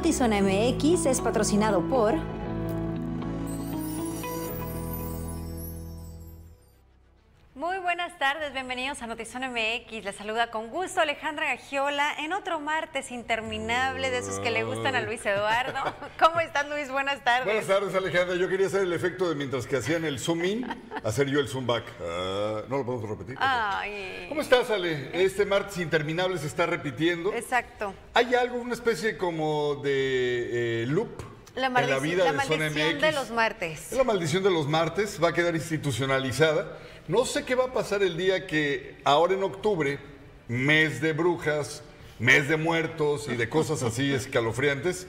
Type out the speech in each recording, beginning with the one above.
Notizona MX es patrocinado por... tardes, bienvenidos a Notizón MX. Les saluda con gusto Alejandra Gagiola en otro martes interminable de esos que le gustan a Luis Eduardo. ¿Cómo estás, Luis? Buenas tardes. Buenas tardes, Alejandra. Yo quería hacer el efecto de mientras que hacían el zoom in, hacer yo el zoom back. Ah, no lo podemos repetir. Ay. ¿Cómo estás, Ale? Este martes interminable se está repitiendo. Exacto. ¿Hay algo, una especie como de eh, loop? La, en la vida la de maldición de los martes. Es la maldición de los martes, va a quedar institucionalizada. No sé qué va a pasar el día que ahora en octubre, mes de brujas, mes de muertos y de cosas así escalofriantes,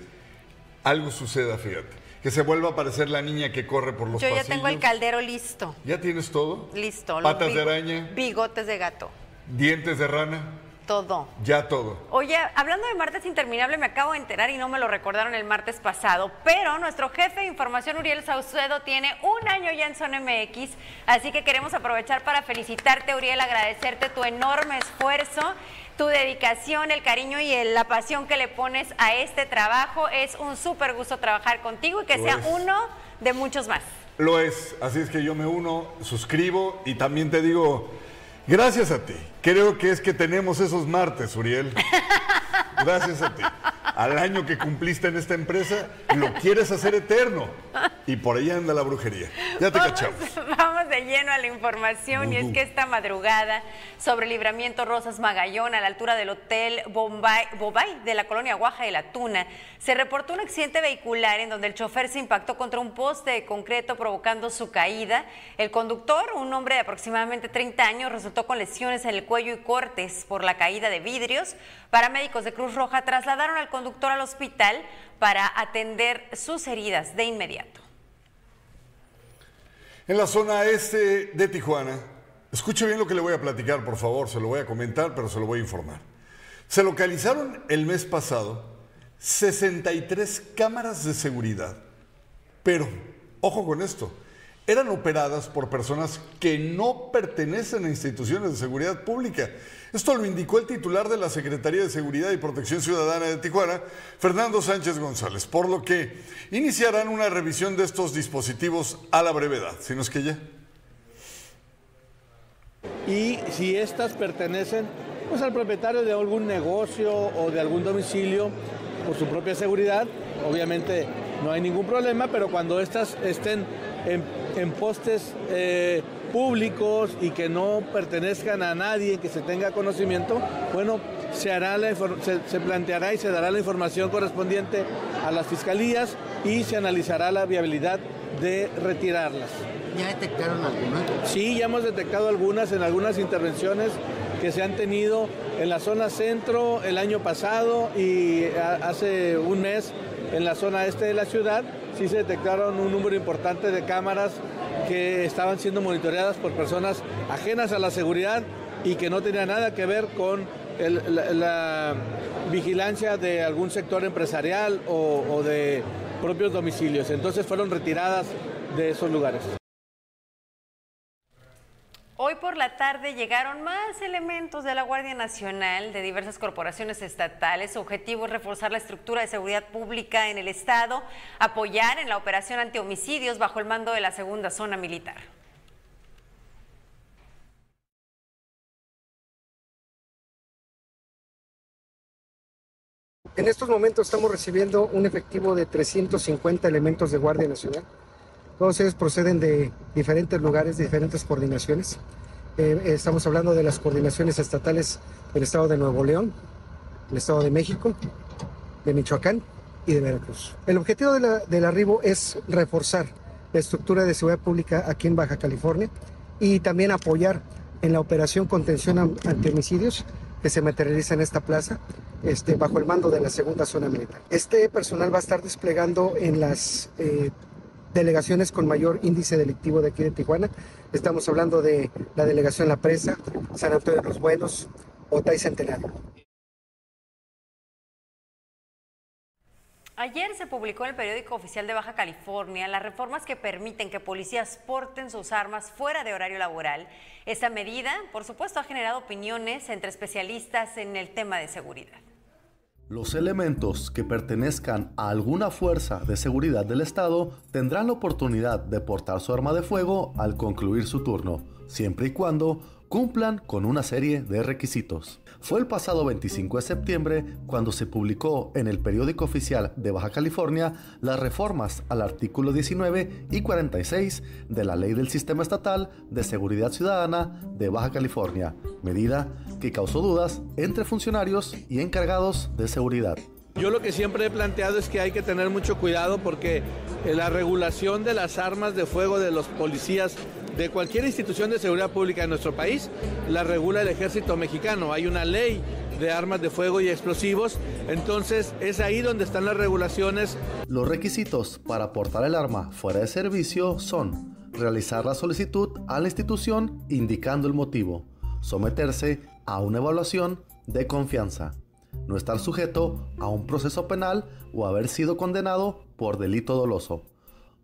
algo suceda, fíjate. Que se vuelva a aparecer la niña que corre por los Yo ya pasillos. tengo el caldero listo. ¿Ya tienes todo? Listo. los Patas de araña, Bigotes de gato. dientes de rana, Todo. ya todo. Oye, hablando de martes interminable, me acabo de enterar y no me lo recordaron el martes pasado, pero nuestro jefe de información, Uriel Saucedo, tiene un año ya en Zona MX, así que queremos aprovechar para felicitarte, Uriel, agradecerte tu enorme esfuerzo, tu dedicación, el cariño y el- la pasión que le pones a este trabajo. Es un súper gusto trabajar contigo y que Lo sea es. uno de muchos más. Lo es, así es que yo me uno, suscribo y también te digo, gracias a ti. Creo que es que tenemos esos martes, Uriel. Gracias a ti. Al año que cumpliste en esta empresa, lo quieres hacer eterno. Y por ahí anda la brujería. Ya te Vamos, cachamos. vamos de lleno a la información y es que esta madrugada sobre el libramiento Rosas Magallón a la altura del hotel Bombay, Bobay de la colonia Guaja de la Tuna se reportó un accidente vehicular en donde el chofer se impactó contra un poste de concreto provocando su caída. El conductor, un hombre de aproximadamente 30 años, resultó con lesiones en el cuello y cortes por la caída de vidrios. Paramédicos de Cruz Roja trasladaron al conductor al hospital para atender sus heridas de inmediato. En la zona este de Tijuana, escuche bien lo que le voy a platicar, por favor, se lo voy a comentar, pero se lo voy a informar. Se localizaron el mes pasado 63 cámaras de seguridad, pero, ojo con esto, eran operadas por personas que no pertenecen a instituciones de seguridad pública. Esto lo indicó el titular de la Secretaría de Seguridad y Protección Ciudadana de Tijuana, Fernando Sánchez González, por lo que iniciarán una revisión de estos dispositivos a la brevedad, si no es que ya. y si estas pertenecen pues al propietario de algún negocio o de algún domicilio por su propia seguridad, obviamente no hay ningún problema, pero cuando estas estén en, en postes eh, públicos y que no pertenezcan a nadie, que se tenga conocimiento, bueno, se, hará la, se, se planteará y se dará la información correspondiente a las fiscalías y se analizará la viabilidad de retirarlas. ¿Ya detectaron alguna? Sí, ya hemos detectado algunas en algunas intervenciones que se han tenido en la zona centro el año pasado y a- hace un mes en la zona este de la ciudad. Sí se detectaron un número importante de cámaras que estaban siendo monitoreadas por personas ajenas a la seguridad y que no tenían nada que ver con la, la vigilancia de algún sector empresarial o de propios domicilios. Entonces fueron retiradas de esos lugares. Hoy por la tarde llegaron más elementos de la Guardia Nacional de diversas corporaciones estatales. Su objetivo es reforzar la estructura de seguridad pública en el Estado, apoyar en la operación antihomicidios bajo el mando de la segunda zona militar. En estos momentos estamos recibiendo un efectivo de 350 elementos de Guardia Nacional. Todos ellos proceden de diferentes lugares, de diferentes coordinaciones. Eh, estamos hablando de las coordinaciones estatales del Estado de Nuevo León, del Estado de México, de Michoacán y de Veracruz. El objetivo de la- del arribo es reforzar la estructura de seguridad pública aquí en Baja California y también apoyar en la operación contención am- antihomicidios que se materializa en esta plaza este, bajo el mando de la segunda zona militar. Este personal va a estar desplegando en las eh, delegaciones con mayor índice delictivo de aquí de Tijuana. Estamos hablando de la delegación La Presa, San Antonio de los Buenos, Otay Centenario. Ayer se publicó en el periódico oficial de Baja California las reformas que permiten que policías porten sus armas fuera de horario laboral. Esta medida, por supuesto, ha generado opiniones entre especialistas en el tema de seguridad. Los elementos que pertenezcan a alguna fuerza de seguridad del Estado tendrán la oportunidad de portar su arma de fuego al concluir su turno, siempre y cuando cumplan con una serie de requisitos. Fue el pasado 25 de septiembre cuando se publicó en el periódico oficial de Baja California las reformas al artículo 19 y 46 de la Ley del Sistema Estatal de Seguridad Ciudadana de Baja California, medida que causó dudas entre funcionarios y encargados de seguridad. Yo lo que siempre he planteado es que hay que tener mucho cuidado porque la regulación de las armas de fuego de los policías de cualquier institución de seguridad pública en nuestro país la regula el ejército mexicano. Hay una ley de armas de fuego y explosivos, entonces es ahí donde están las regulaciones. Los requisitos para portar el arma fuera de servicio son realizar la solicitud a la institución indicando el motivo, someterse a una evaluación de confianza, no estar sujeto a un proceso penal o haber sido condenado por delito doloso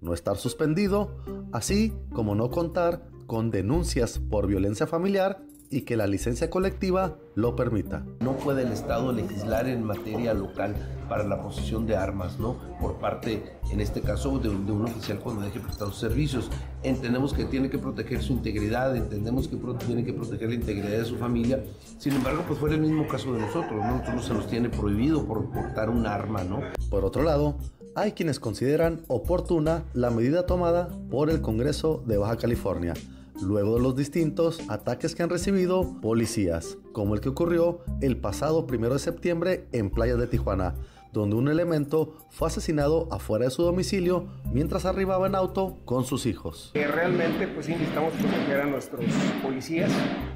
no estar suspendido, así como no contar con denuncias por violencia familiar y que la licencia colectiva lo permita. No puede el Estado legislar en materia local para la posesión de armas, ¿no? Por parte, en este caso, de, un oficial cuando deje prestar sus servicios. Entendemos que tiene que proteger su integridad, entendemos que tiene que proteger la integridad de su familia. Sin embargo, pues fue el mismo caso de nosotros, ¿no? Nosotros se nos tiene prohibido por portar un arma, ¿no? Por otro lado, hay quienes consideran oportuna la medida tomada por el Congreso de Baja California, luego de los distintos ataques que han recibido policías, como el que ocurrió el pasado 1 de septiembre en Playa de Tijuana, donde un elemento fue asesinado afuera de su domicilio mientras arribaba en auto con sus hijos. Realmente pues necesitamos proteger a nuestros policías.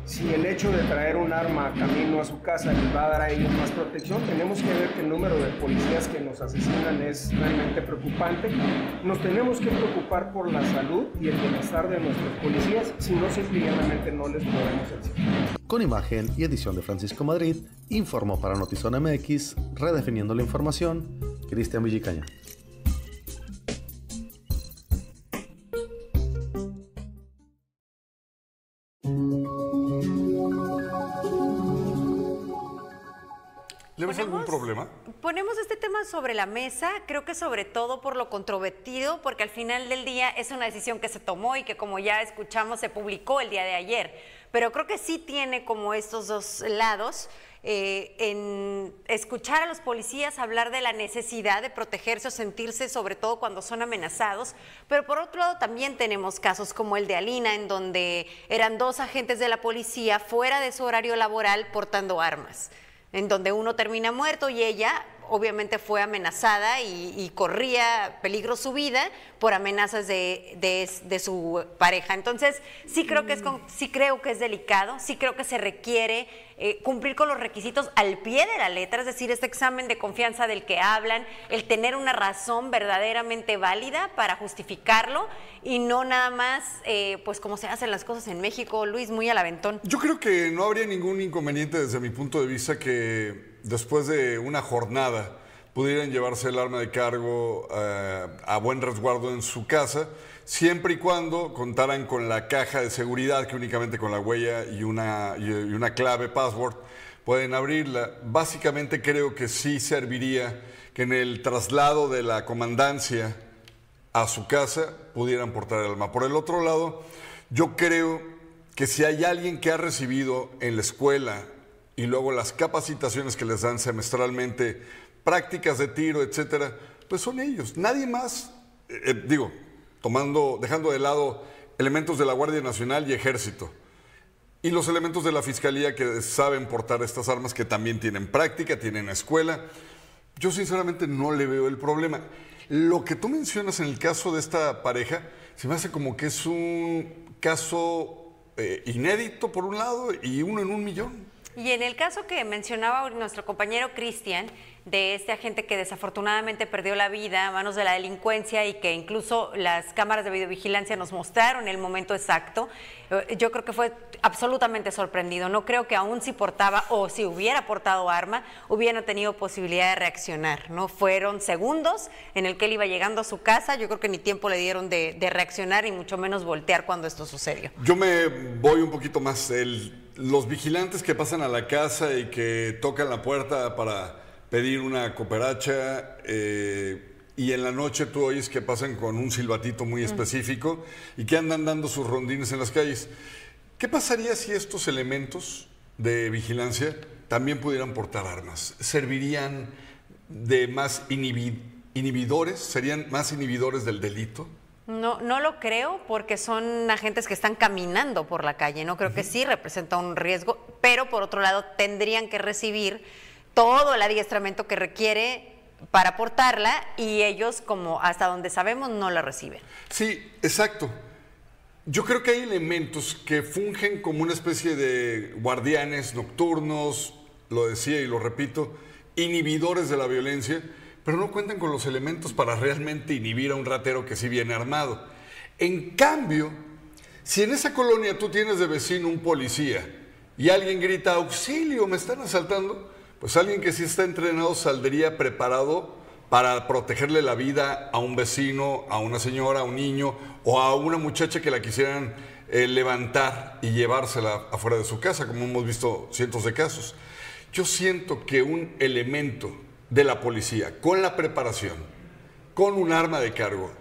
Si el hecho de traer un arma camino a su casa les va a dar a ellos más protección, tenemos que ver que el número de policías que nos asesinan es realmente preocupante. Nos tenemos que preocupar por la salud y el bienestar de nuestros policías, si no simplemente no les podemos enseñar. Con imagen y edición de Francisco Madrid, informó para Notizona MX, redefiniendo la información, Cristian Villicaña. Ponemos este tema sobre la mesa, creo que sobre todo por lo controvertido, porque al final del día es una decisión que se tomó y que como ya escuchamos se publicó el día de ayer. Pero creo que sí tiene como estos dos lados. Eh, en escuchar a los policías hablar de la necesidad de protegerse o sentirse, sobre todo cuando son amenazados. Pero por otro lado también tenemos casos como el de Alina, en donde eran dos agentes de la policía fuera de su horario laboral portando armas en donde uno termina muerto y ella obviamente fue amenazada y, corría peligro su vida por amenazas de, su pareja. Entonces, sí creo que es, sí creo que es delicado, sí creo que se requiere eh, cumplir con los requisitos al pie de la letra, es decir, este examen de confianza del que hablan, el tener una razón verdaderamente válida para justificarlo y no nada más, eh, pues como se hacen las cosas en México, Luis, muy al aventón. Yo creo que no habría ningún inconveniente desde mi punto de vista que después de una jornada pudieran llevarse el arma de cargo eh, a buen resguardo en su casa siempre y cuando contaran con la caja de seguridad que únicamente con la huella y una, y una clave password pueden abrirla. Básicamente creo que sí serviría que en el traslado de la comandancia a su casa pudieran portar el arma. Por el otro lado, yo creo que si hay alguien que ha recibido en la escuela y luego las capacitaciones que les dan semestralmente, prácticas de tiro, etcétera, pues son ellos. Nadie más, eh, eh, digo, tomando, dejando de lado elementos de la Guardia Nacional y Ejército. Y los elementos de la Fiscalía que saben portar estas armas, que también tienen práctica, tienen escuela. Yo sinceramente no le veo el problema. Lo que tú mencionas en el caso de esta pareja, se me hace como que es un caso eh, inédito por un lado y uno en un millón. Y en el caso que mencionaba nuestro compañero Cristian, de este agente que desafortunadamente perdió la vida a manos de la delincuencia y que incluso las cámaras de videovigilancia nos mostraron el momento exacto, eh, yo creo que fue absolutamente sorprendido. No creo que aún si portaba o si hubiera portado arma, hubiera tenido posibilidad de reaccionar. No fueron segundos en el que él iba llegando a su casa. Yo creo que ni tiempo le dieron de, reaccionar y mucho menos voltear cuando esto sucedió. Yo me voy un poquito más. Los vigilantes que pasan a la casa y que tocan la puerta para pedir una cooperacha eh, y en la noche tú oyes que pasan con un silbatito muy específico y que andan dando sus rondines en las calles. ¿Qué pasaría si estos elementos de vigilancia también pudieran portar armas? ¿Servirían de más inhibi- inhibidores? ¿Serían más inhibidores del delito? No, no lo creo porque son agentes que están caminando por la calle. No creo que sí representa un riesgo, pero por otro lado tendrían que recibir todo el adiestramiento que requiere para portarla y ellos, como hasta donde sabemos, no la reciben. Sí, exacto. Yo creo que hay elementos que fungen como una especie de guardianes nocturnos, lo decía y lo repito, inhibidores de la violencia, pero no cuentan con los elementos para realmente inhibir a un ratero que sí viene armado. En cambio, si en esa colonia tú tienes de vecino un policía y alguien grita, auxilio, me están asaltando, pues alguien que sí está entrenado saldría preparado para protegerle la vida a un vecino, a una señora, a un niño o a una muchacha que la quisieran eh, levantar y llevársela afuera de su casa, como hemos visto cientos de casos. Yo siento que un elemento de la policía con la preparación, con un arma de cargo,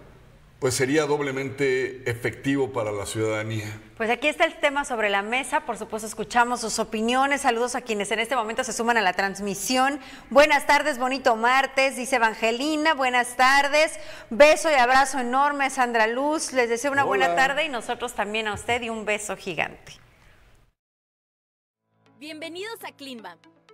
pues sería doblemente efectivo para la ciudadanía. Pues aquí está el tema sobre la mesa. Por supuesto, escuchamos sus opiniones. Saludos a quienes en este momento se suman a la transmisión. Buenas tardes, bonito martes, dice Evangelina. Buenas tardes. Beso y abrazo enorme, Sandra Luz. Les deseo una buena tarde y nosotros también a usted y un beso gigante. Bienvenidos a Cleanbam,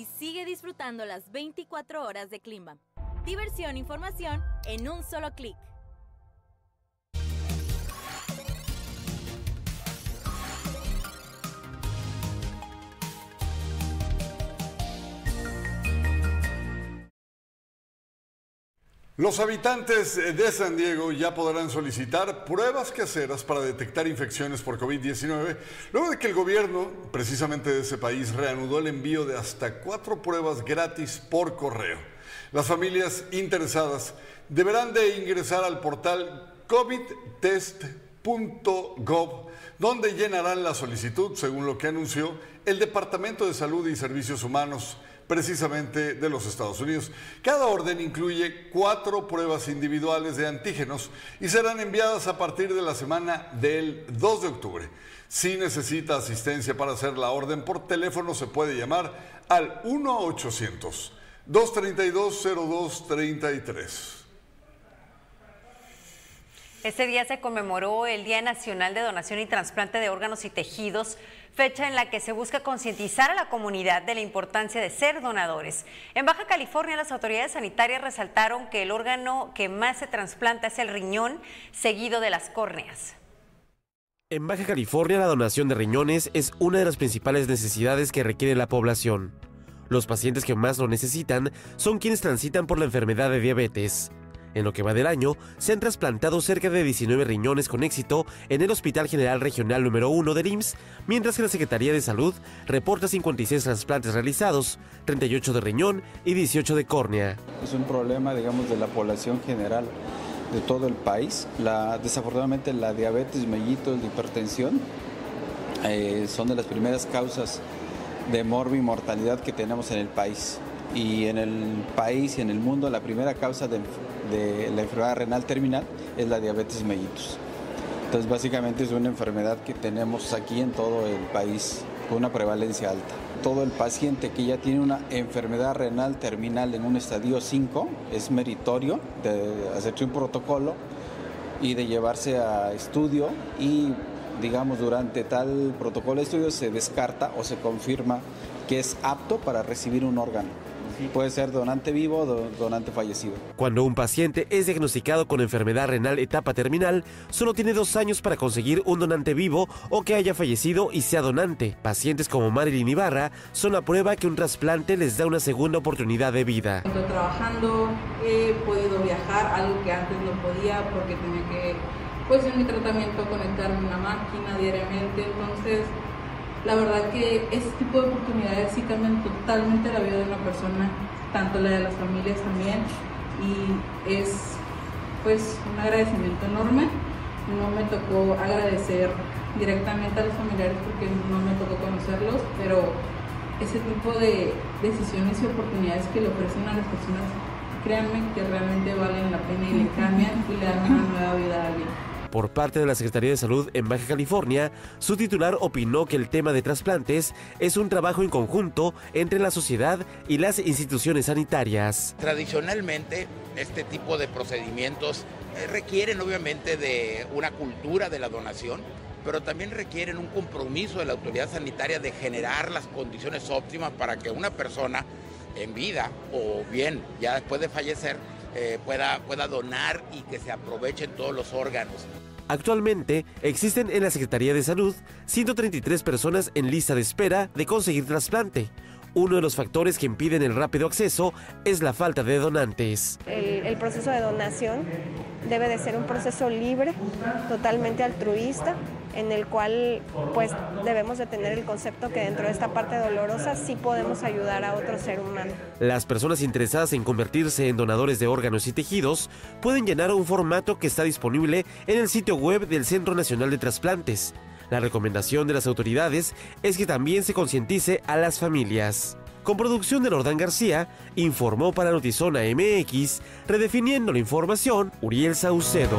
y sigue disfrutando las 24 horas de Climbam. Diversión e información en un solo clic. Los habitantes de San Diego ya podrán solicitar pruebas caseras para detectar infecciones por COVID-19, luego de que el gobierno, precisamente de ese país, reanudó el envío de hasta cuatro pruebas gratis por correo. Las familias interesadas deberán de ingresar al portal covidtest.gov, donde llenarán la solicitud, según lo que anunció el Departamento de Salud y Servicios Humanos precisamente de los Estados Unidos. Cada orden incluye cuatro pruebas individuales de antígenos y serán enviadas a partir de la semana del 2 de octubre. Si necesita asistencia para hacer la orden por teléfono, se puede llamar al 1-800-232-0233. Este día se conmemoró el Día Nacional de Donación y Trasplante de Órganos y Tejidos, fecha en la que se busca concientizar a la comunidad de la importancia de ser donadores. En Baja California, las autoridades sanitarias resaltaron que el órgano que más se trasplanta es el riñón, seguido de las córneas. En Baja California la donación de riñones es una de las principales necesidades que requiere la población. Los pacientes que más lo necesitan son quienes transitan por la enfermedad de diabetes. En lo que va del año, se han trasplantado cerca de 19 riñones con éxito en el Hospital General Regional número 1 del IMSS, mientras que la Secretaría de Salud reporta 56 trasplantes realizados, 38 de riñón y 18 de córnea. Es un problema, digamos, de la población general de todo el país. Desafortunadamente la diabetes mellitus, la hipertensión, eh, son de las primeras causas de morbi-mortalidad que tenemos en el país. Y en el país y en el mundo la primera causa de, de la enfermedad renal terminal es la diabetes mellitus. Entonces básicamente es una enfermedad que tenemos aquí en todo el país con una prevalencia alta. Todo el paciente que ya tiene una enfermedad renal terminal en un estadio 5 es meritorio de hacerse un protocolo y de llevarse a estudio y digamos durante tal protocolo de estudio se descarta o se confirma que es apto para recibir un órgano. Puede ser donante vivo o donante fallecido. Cuando un paciente es diagnosticado con enfermedad renal etapa terminal, solo tiene dos años para conseguir un donante vivo o que haya fallecido y sea donante. Pacientes como Marilyn Ibarra son la prueba que un trasplante les da una segunda oportunidad de vida. Estoy trabajando, he podido viajar, algo que antes no podía porque tenía que, pues en mi tratamiento, conectarme a una máquina diariamente. Entonces, la verdad que este tipo de oportunidades sí cambian totalmente la vida de una persona, tanto la de las familias también, y es pues un agradecimiento enorme. No me tocó agradecer directamente a los familiares porque no me tocó conocerlos, pero ese tipo de decisiones y oportunidades que le ofrecen a las personas, créanme que realmente valen la pena y le cambian y le dan una nueva vida a alguien. Por parte de la Secretaría de Salud en Baja California, su titular opinó que el tema de trasplantes es un trabajo en conjunto entre la sociedad y las instituciones sanitarias. Tradicionalmente, este tipo de procedimientos eh, requieren obviamente de una cultura de la donación, pero también requieren un compromiso de la autoridad sanitaria de generar las condiciones óptimas para que una persona en vida o bien ya después de fallecer eh, pueda, pueda donar y que se aprovechen todos los órganos. Actualmente existen en la Secretaría de Salud 133 personas en lista de espera de conseguir trasplante. Uno de los factores que impiden el rápido acceso es la falta de donantes. El, el, proceso de donación debe de ser un proceso libre, totalmente altruista, en el cual pues debemos de tener el concepto que dentro de esta parte dolorosa sí podemos ayudar a otro ser humano. Las personas interesadas en convertirse en donadores de órganos y tejidos pueden llenar un formato que está disponible en el sitio web del Centro Nacional de Trasplantes. La recomendación de las autoridades es que también se concientice a las familias. Con producción de Lordán García, informó para Notizona MX, redefiniendo la información, Uriel Saucedo.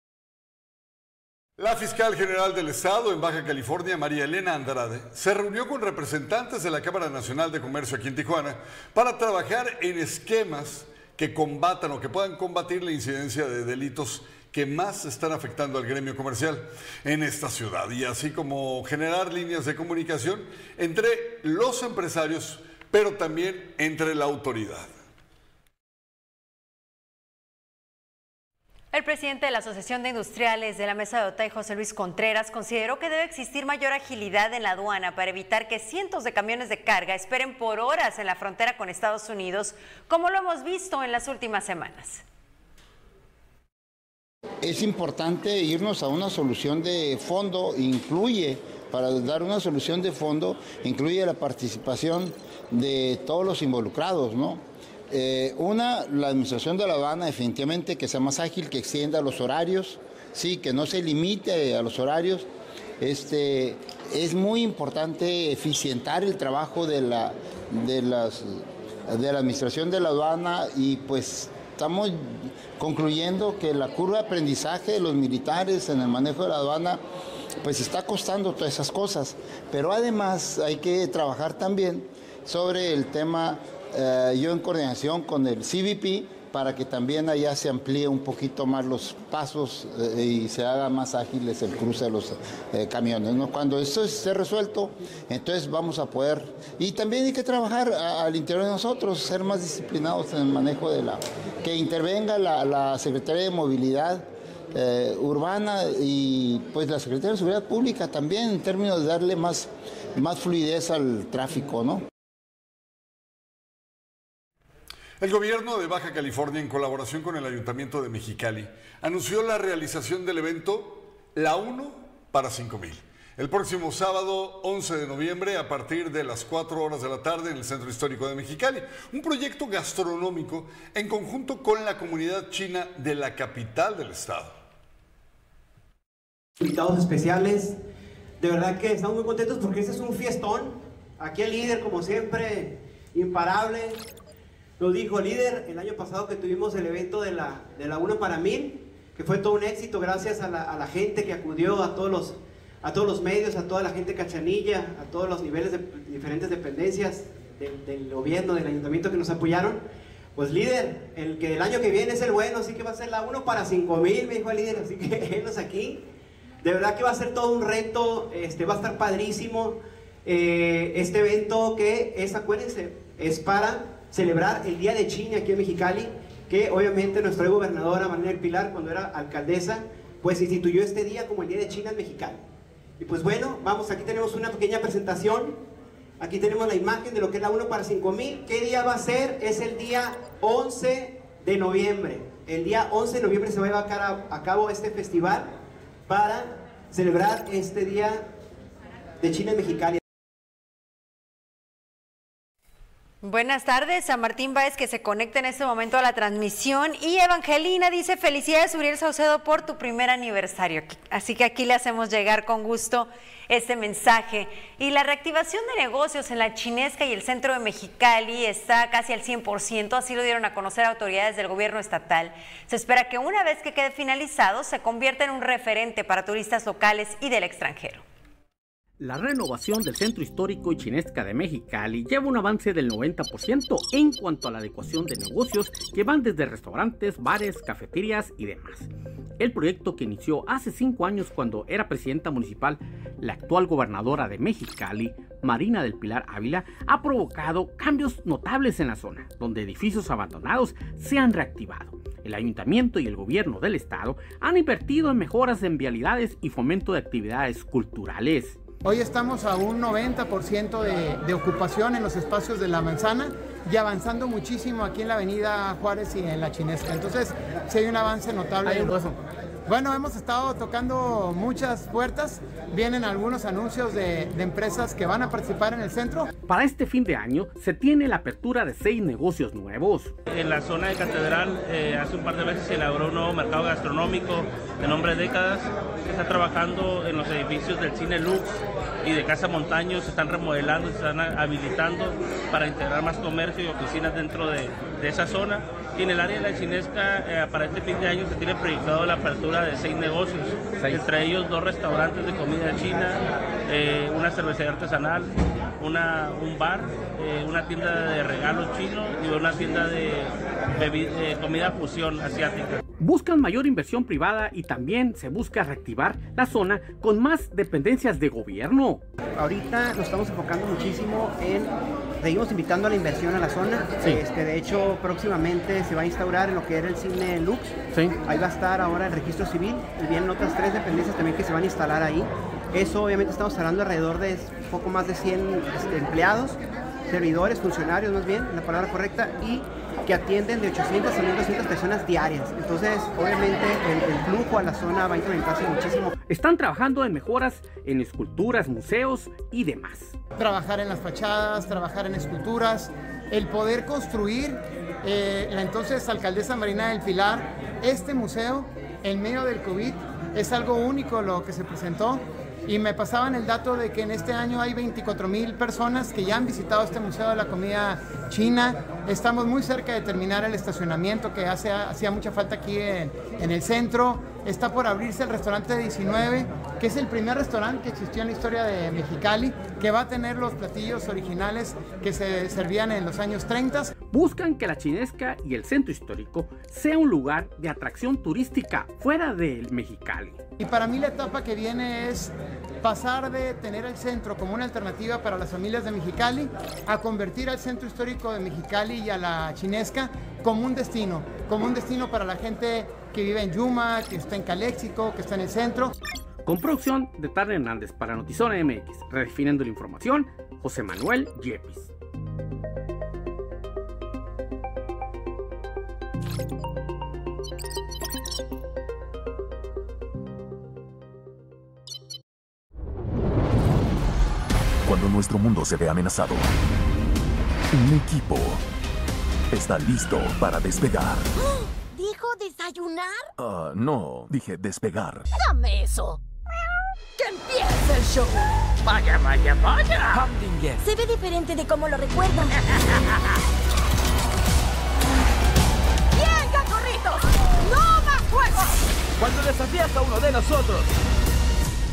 La fiscal general del Estado en Baja California, María Elena Andrade, se reunió con representantes de la Cámara Nacional de Comercio aquí en Tijuana para trabajar en esquemas que combatan o que puedan combatir la incidencia de delitos que más están afectando al gremio comercial en esta ciudad y así como generar líneas de comunicación entre los empresarios, pero también entre la autoridad. El presidente de la Asociación de Industriales de la Mesa de Otay, José Luis Contreras, consideró que debe existir mayor agilidad en la aduana para evitar que cientos de camiones de carga esperen por horas en la frontera con Estados Unidos, como lo hemos visto en las últimas semanas. Es importante irnos a una solución de fondo, incluye, para dar una solución de fondo, incluye la participación de todos los involucrados, ¿no? Eh, una, la administración de la aduana definitivamente que sea más ágil, que extienda los horarios, sí, que no se limite a los horarios. Este, es muy importante eficientar el trabajo de la, de, las, de la administración de la aduana y pues estamos concluyendo que la curva de aprendizaje de los militares en el manejo de la aduana pues está costando todas esas cosas, pero además hay que trabajar también sobre el tema eh, yo en coordinación con el CBP para que también allá se amplíe un poquito más los pasos eh, y se haga más ágiles el cruce de los eh, camiones. Cuando esto esté resuelto, entonces vamos a poder... Y también hay que trabajar al interior de nosotros, ser más disciplinados en el manejo de la... que intervenga la, Secretaría de Movilidad. urbana y pues la Secretaría de Seguridad Pública también en términos de darle más, más fluidez al tráfico, ¿no? El gobierno de Baja California, en colaboración con el Ayuntamiento de Mexicali, anunció la realización del evento La 1 para 5000. El próximo sábado 11 de noviembre a partir de las 4 horas de la tarde en el Centro Histórico de Mexicali. Un proyecto gastronómico en conjunto con la comunidad china de la capital del estado. Invitados especiales De verdad que estamos muy contentos porque este es un fiestón. Aquí el líder, como siempre, imparable. Nos dijo, líder, el año pasado que tuvimos el evento de la, de la 1 para 1000, que fue todo un éxito gracias a la, a la gente que acudió, a todos, los, a todos los medios, a toda la gente cachanilla, a todos los niveles de diferentes dependencias del, gobierno, del ayuntamiento que nos apoyaron. Pues líder, el que el año que viene es el bueno, así que va a ser la 1 para 5000, me dijo el líder, así que élos aquí. De verdad que va a ser todo un reto, este, va a estar padrísimo. Eh, este evento que es, acuérdense, es para celebrar el Día de China aquí en Mexicali, que obviamente nuestra gobernadora Marina del Pilar, cuando era alcaldesa, pues instituyó este día como el Día de China en Mexicali. Y pues bueno, vamos, aquí tenemos una pequeña presentación. Aquí tenemos la imagen de lo que es la 1 para 5000. ¿Qué día va a ser? Es el día 11 de noviembre. El día 11 de noviembre se va a llevar a cabo este festival para celebrar este día de China en Mexicali. Buenas tardes, San Martín Báez que se conecta en este momento a la transmisión y Evangelina dice felicidades Uriel Saucedo por tu primer aniversario. Así que aquí le hacemos llegar con gusto este mensaje. Y la reactivación de negocios en la Chinesca y el centro de Mexicali está casi al 100%, así lo dieron a conocer autoridades del gobierno estatal. Se espera que una vez que quede finalizado se convierta en un referente para turistas locales y del extranjero. La renovación del centro histórico y chinesca de Mexicali lleva un avance del 90% en cuanto a la adecuación de negocios que van desde restaurantes, bares, cafeterías y demás. El proyecto que inició hace cinco años cuando era presidenta municipal, la actual gobernadora de Mexicali, Marina del Pilar Ávila, ha provocado cambios notables en la zona, donde edificios abandonados se han reactivado. El ayuntamiento y el gobierno del estado han invertido en mejoras en vialidades y fomento de actividades culturales. Hoy estamos a un 90% de, de, ocupación en los espacios de la manzana y avanzando muchísimo aquí en la avenida Juárez y en la Chinesca. Entonces, sí hay un avance notable. en eso. Bueno, hemos estado tocando muchas puertas. Vienen algunos anuncios de, de, empresas que van a participar en el centro. Para este fin de año se tiene la apertura de seis negocios nuevos. En la zona de Catedral eh, hace un par de veces se elaboró un nuevo mercado gastronómico de nombre Décadas que está trabajando en los edificios del Cine Lux y de Casa Montaño. Se están remodelando, se están habilitando para integrar más comercio y oficinas dentro de, de esa zona. Y en el área de la chinesca, eh, para este fin de año se tiene proyectado la apertura de seis negocios, seis. entre ellos dos restaurantes de comida china, eh, una cervecería artesanal, una, un bar, eh, una tienda de regalos chinos y una tienda de, de comida fusión asiática. Buscan mayor inversión privada y también se busca reactivar la zona con más dependencias de gobierno. Ahorita nos estamos enfocando muchísimo en seguimos invitando a la inversión a la zona. Sí. Este, de hecho, próximamente se va a instaurar en lo que era el cine Lux. Sí. Ahí va a estar ahora el registro civil y vienen otras tres dependencias también que se van a instalar ahí. Eso obviamente estamos hablando alrededor de poco más de 100 este, empleados, servidores, funcionarios más bien, la palabra correcta, y que atienden de 800 a 1200 personas diarias. Entonces, obviamente, el, el, flujo a la zona va a incrementarse muchísimo. Están trabajando en mejoras en esculturas, museos y demás. Trabajar en las fachadas, trabajar en esculturas, el poder construir, eh, la entonces alcaldesa Marina del Pilar, este museo en medio del COVID es algo único lo que se presentó. Y me pasaban el dato de que en este año hay 24 mil personas que ya han visitado este Museo de la Comida China. Estamos muy cerca de terminar el estacionamiento que hace, hacía mucha falta aquí en, en, el centro. Está por abrirse el restaurante 19, que es el primer restaurante que existió en la historia de Mexicali, que va a tener los platillos originales que se servían en los años 30. Buscan que la chinesca y el centro histórico sea un lugar de atracción turística fuera del Mexicali. Y para mí la etapa que viene es pasar de tener el centro como una alternativa para las familias de Mexicali a convertir al centro histórico de Mexicali y a la chinesca como un destino, como un destino para la gente que vive en Yuma, que está en Caléxico, que está en el centro. Con producción de Tarne Hernández para Notizona MX, redefiniendo la información, José Manuel Yepis. Cuando nuestro mundo se ve amenazado, un equipo está listo para despegar. ¿Dijo desayunar? Uh, no, dije despegar. Dame eso. ¡Que empiece! el show. Vaya, vaya, vaya. Humdinger. Se ve diferente de cómo lo recuerdo. ¡Bien, cachorritos! ¡No más juegos! Cuando desafías a uno de nosotros,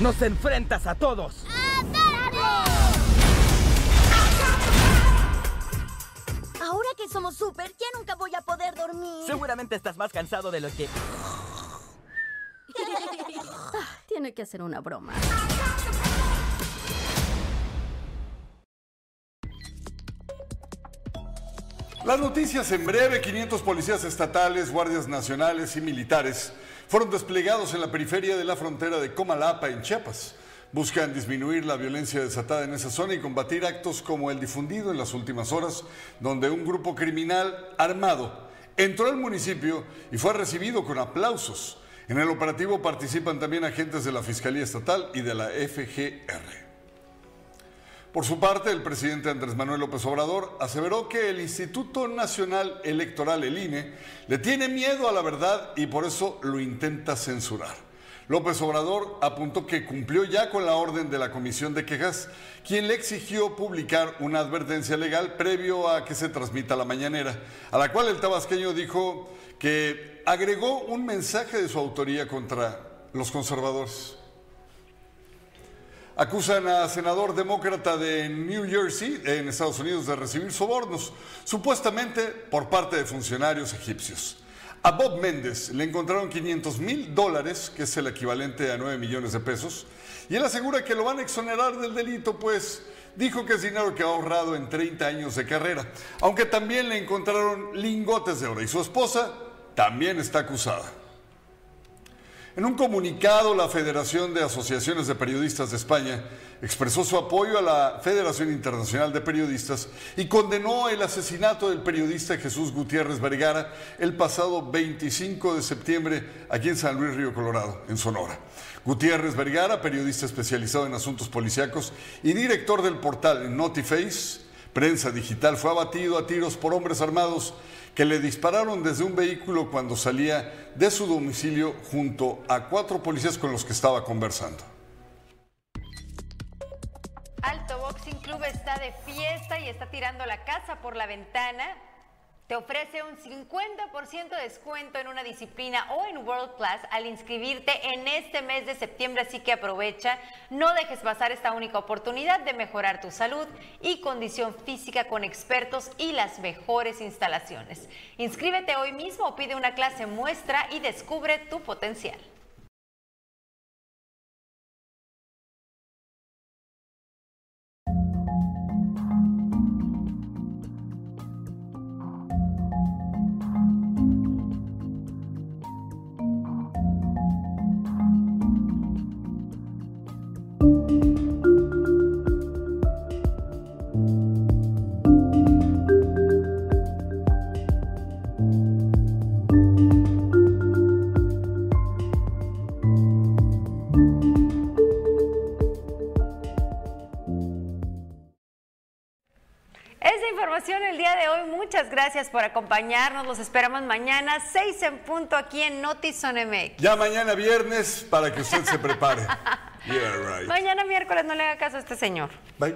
nos enfrentas a todos. Ahora que somos súper, ya nunca voy a poder dormir. Seguramente estás más cansado de lo que... Ah, Tiene que hacer una broma. Las noticias en breve, 500 policías estatales, guardias nacionales y militares fueron desplegados en la periferia de la frontera de Comalapa, en Chiapas. Buscan disminuir la violencia desatada en esa zona y combatir actos como el difundido en las últimas horas, donde un grupo criminal armado entró al municipio y fue recibido con aplausos. En el operativo participan también agentes de la Fiscalía Estatal y de la FGR. Por su parte, el presidente Andrés Manuel López Obrador aseveró que el Instituto Nacional Electoral, el INE, le tiene miedo a la verdad y por eso lo intenta censurar. López Obrador apuntó que cumplió ya con la orden de la Comisión de Quejas, quien le exigió publicar una advertencia legal previo a que se transmita la mañanera, a la cual el tabasqueño dijo que agregó un mensaje de su autoría contra los conservadores. Acusan a senador demócrata de New Jersey, en Estados Unidos, de recibir sobornos, supuestamente por parte de funcionarios egipcios. A Bob Méndez le encontraron 500 mil dólares, que es el equivalente a 9 millones de pesos, y él asegura que lo van a exonerar del delito, pues dijo que es dinero que ha ahorrado en 30 años de carrera, aunque también le encontraron lingotes de oro, y su esposa también está acusada. En un comunicado, la Federación de Asociaciones de Periodistas de España expresó su apoyo a la Federación Internacional de Periodistas y condenó el asesinato del periodista Jesús Gutiérrez Vergara el pasado 25 de septiembre aquí en San Luis Río Colorado, en Sonora. Gutiérrez Vergara, periodista especializado en asuntos policíacos y director del portal Notiface, prensa digital, fue abatido a tiros por hombres armados que le dispararon desde un vehículo cuando salía de su domicilio junto a cuatro policías con los que estaba conversando. Alto Boxing Club está de fiesta y está tirando la casa por la ventana. Te ofrece un 50% de descuento en una disciplina o en World Class al inscribirte en este mes de septiembre, así que aprovecha. No dejes pasar esta única oportunidad de mejorar tu salud y condición física con expertos y las mejores instalaciones. Inscríbete hoy mismo pide una clase muestra y descubre tu potencial. Muchas gracias por acompañarnos. Los esperamos mañana, 6 en punto, aquí en Notizon MX. Ya mañana viernes para que usted se prepare. Yeah, right. Mañana miércoles, no le haga caso a este señor. Bye.